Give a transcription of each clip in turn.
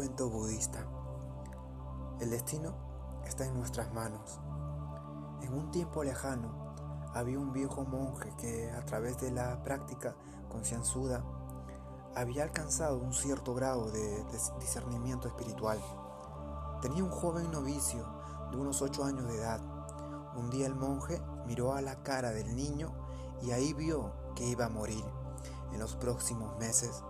Cuento budista. El destino está en nuestras manos. En un tiempo lejano había un viejo monje que a través de la práctica concienzuda había alcanzado un cierto grado de discernimiento espiritual. Tenía un joven novicio de unos ocho años de edad. Un día el monje miró a la cara del niño y ahí vio que iba a morir en los próximos meses.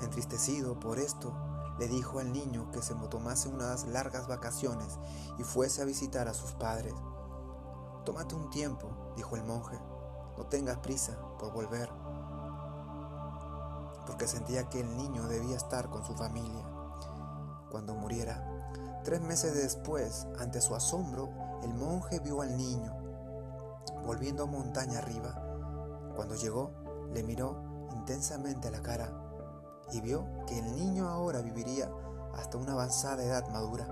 Entristecido por esto, le dijo al niño que se tomase unas largas vacaciones y fuese a visitar a sus padres. Tómate un tiempo, dijo el monje, no tengas prisa por volver, porque sentía que el niño debía estar con su familia. Cuando muriera, tres meses después, ante su asombro, el monje vio al niño volviendo montaña arriba. Cuando llegó, le miró intensamente a la cara y vio que el niño ahora viviría hasta una avanzada edad madura.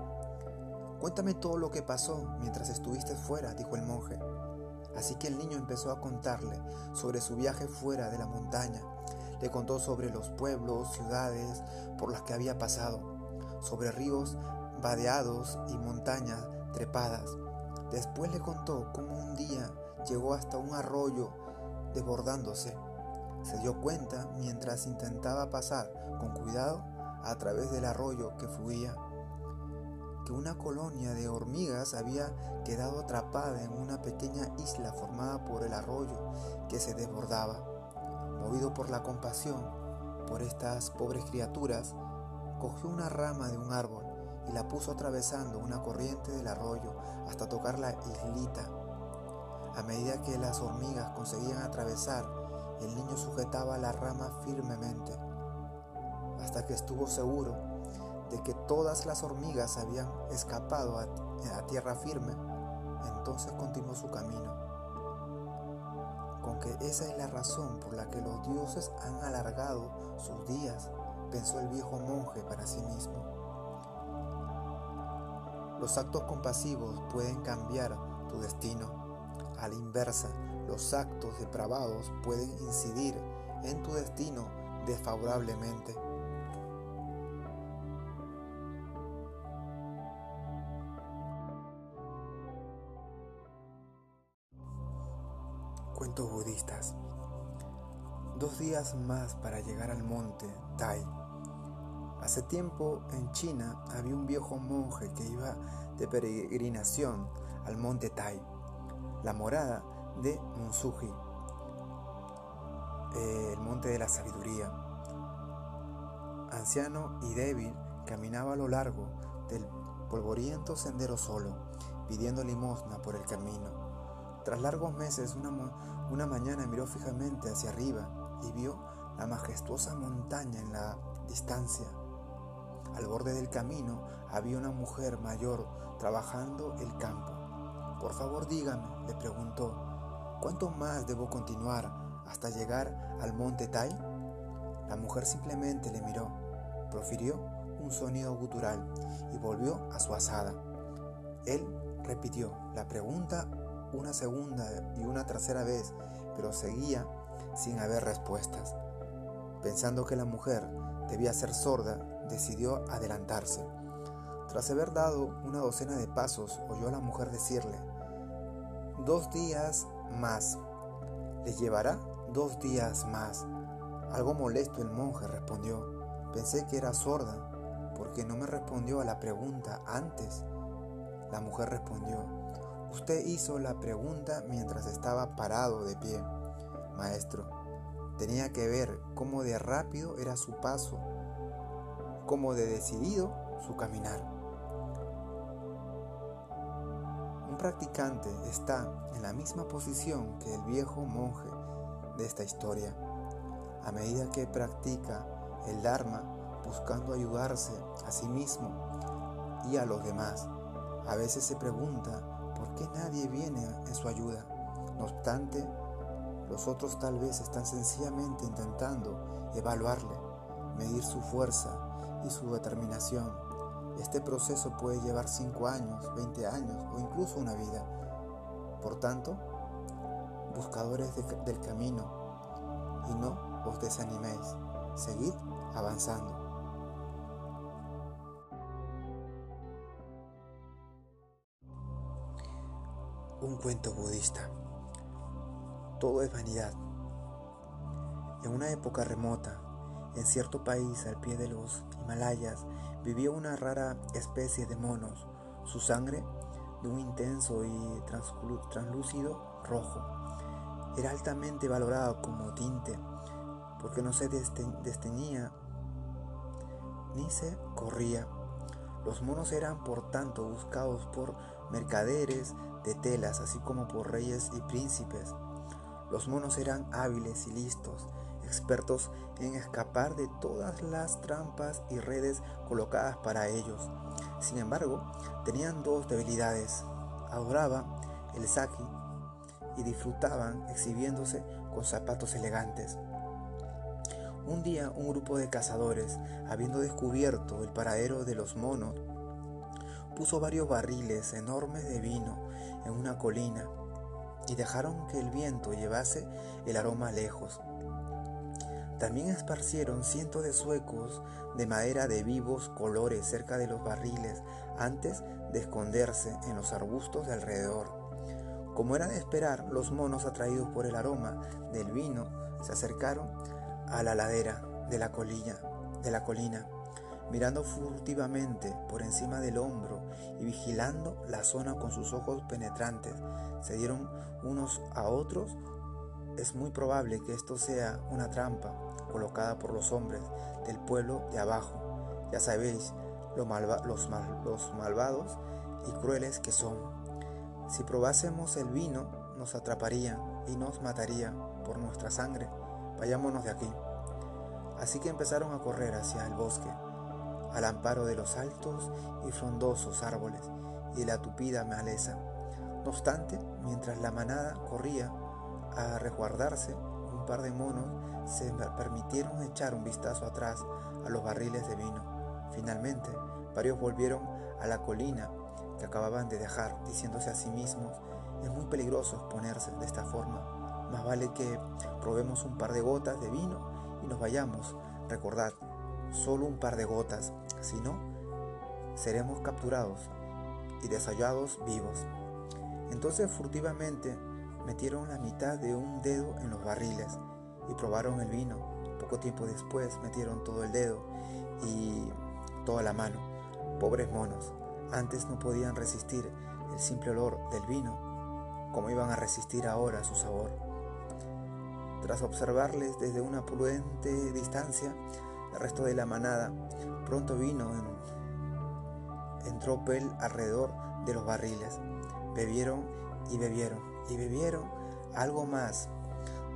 Cuéntame todo lo que pasó mientras estuviste fuera, dijo el monje. Así que el niño empezó a contarle sobre su viaje fuera de la montaña. Le contó sobre los pueblos, ciudades por las que había pasado, sobre ríos vadeados y montañas trepadas. Después le contó cómo un día llegó hasta un arroyo desbordándose se dio cuenta mientras intentaba pasar con cuidado a través del arroyo que fluía que una colonia de hormigas había quedado atrapada en una pequeña isla formada por el arroyo que se desbordaba. Movido por la compasión por estas pobres criaturas, cogió una rama de un árbol y la puso atravesando una corriente del arroyo hasta tocar la islita. A medida que las hormigas conseguían atravesar el niño sujetaba la rama firmemente hasta que estuvo seguro de que todas las hormigas habían escapado a, tierra firme. Entonces continuó su camino. Con que esa es la razón por la que los dioses han alargado sus días, pensó el viejo monje para sí mismo. Los actos compasivos pueden cambiar tu destino. A la inversa, los actos depravados pueden incidir en tu destino desfavorablemente. Cuentos budistas. Dos días más para llegar al monte Tai. Hace tiempo en China había un viejo monje que iba de peregrinación al monte Tai. La morada de Monsuji, el monte de la sabiduría. Anciano y débil, caminaba a lo largo del polvoriento sendero solo, pidiendo limosna por el camino. Tras largos meses, una, una mañana miró fijamente hacia arriba y vio la majestuosa montaña en la distancia. Al borde del camino había una mujer mayor trabajando el campo. Por favor, dígame, le preguntó, ¿Cuánto más debo continuar hasta llegar al monte Tai? La mujer simplemente le miró, profirió un sonido gutural y volvió a su asada. Él repitió la pregunta una segunda y una tercera vez, pero seguía sin haber respuestas. Pensando que la mujer debía ser sorda, decidió adelantarse. Tras haber dado una docena de pasos, oyó a la mujer decirle, dos días más. Le llevará dos días más. Algo molesto el monje respondió. Pensé que era sorda, porque no me respondió a la pregunta antes. La mujer respondió, usted hizo la pregunta mientras estaba parado de pie. Maestro, tenía que ver cómo de rápido era su paso, cómo de decidido su caminar. Practicante está en la misma posición que el viejo monje de esta historia. A medida que practica el Dharma buscando ayudarse a sí mismo y a los demás, a veces se pregunta por qué nadie viene en su ayuda. No obstante, los otros tal vez están sencillamente intentando evaluarle, medir su fuerza y su determinación este proceso puede llevar 5 años, 20 años o incluso una vida. Por tanto, buscadores del camino, y no os desaniméis, seguid avanzando. Un cuento budista. Todo es vanidad. En una época remota, en cierto país al pie de los Himalayas, vivía una rara especie de monos. Su sangre, de un intenso y translúcido rojo, era altamente valorado como tinte, porque no se desteñía ni se corría. Los monos eran por tanto buscados por mercaderes de telas, así como por reyes y príncipes. Los monos eran hábiles y listos, expertos en escapar de todas las trampas y redes colocadas para ellos. Sin embargo, tenían dos debilidades. Adoraban el saki y disfrutaban exhibiéndose con zapatos elegantes. Un día un grupo de cazadores, habiendo descubierto el paradero de los monos, puso varios barriles enormes de vino en una colina y dejaron que el viento llevase el aroma lejos. También esparcieron cientos de suecos de madera de vivos colores cerca de los barriles antes de esconderse en los arbustos de alrededor. Como era de esperar, los monos atraídos por el aroma del vino se acercaron a la ladera de la colina, de la colina, mirando furtivamente por encima del hombro y vigilando la zona con sus ojos penetrantes. Se dieron unos a otros. Es muy probable que esto sea una trampa colocada por los hombres del pueblo de abajo. Ya sabéis lo los, los malvados y crueles que son. Si probásemos el vino, nos atraparía y nos mataría por nuestra sangre vayámonos de aquí. Así que empezaron a correr hacia el bosque, al amparo de los altos y frondosos árboles y la tupida maleza. No obstante, mientras la manada corría a resguardarse, un par de monos se permitieron echar un vistazo atrás a los barriles de vino. Finalmente, varios volvieron a la colina que acababan de dejar, diciéndose a sí mismos, es muy peligroso exponerse de esta forma más vale que probemos un par de gotas de vino y nos vayamos. Recordad, solo un par de gotas, si no, seremos capturados y desallados vivos. Entonces furtivamente metieron la mitad de un dedo en los barriles y probaron el vino. Poco tiempo después metieron todo el dedo y toda la mano. Pobres monos, antes no podían resistir el simple olor del vino, como iban a resistir ahora su sabor. Tras observarles desde una prudente distancia, el resto de la manada pronto vino en, en tropel alrededor de los barriles. Bebieron y bebieron y bebieron algo más.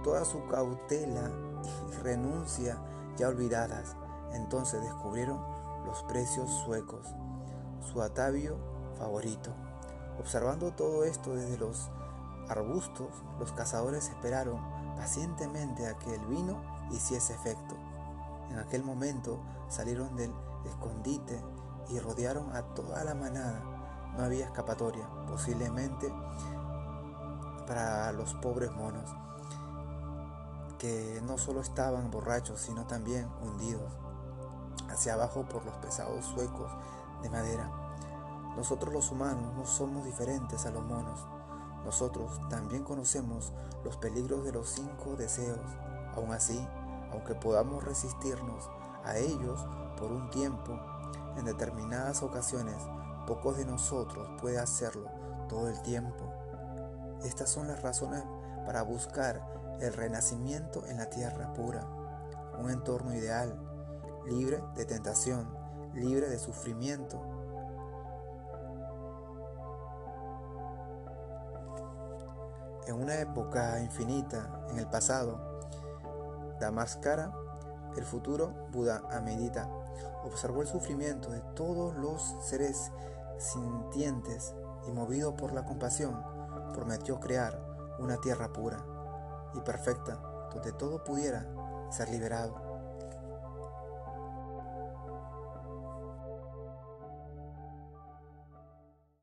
Toda su cautela y renuncia ya olvidadas. Entonces descubrieron los precios suecos, su atavio favorito. Observando todo esto desde los arbustos, los cazadores esperaron pacientemente a que el vino hiciese efecto. En aquel momento salieron del escondite y rodearon a toda la manada. No había escapatoria, posiblemente para los pobres monos, que no solo estaban borrachos, sino también hundidos hacia abajo por los pesados suecos de madera. Nosotros los humanos no somos diferentes a los monos. Nosotros también conocemos los peligros de los cinco deseos. Aún así, aunque podamos resistirnos a ellos por un tiempo, en determinadas ocasiones, pocos de nosotros puede hacerlo todo el tiempo. Estas son las razones para buscar el renacimiento en la tierra pura, un entorno ideal, libre de tentación, libre de sufrimiento, En una época infinita, en el pasado, Damaskara, el futuro Buda Amedita, observó el sufrimiento de todos los seres sintientes y movido por la compasión, prometió crear una tierra pura y perfecta donde todo pudiera ser liberado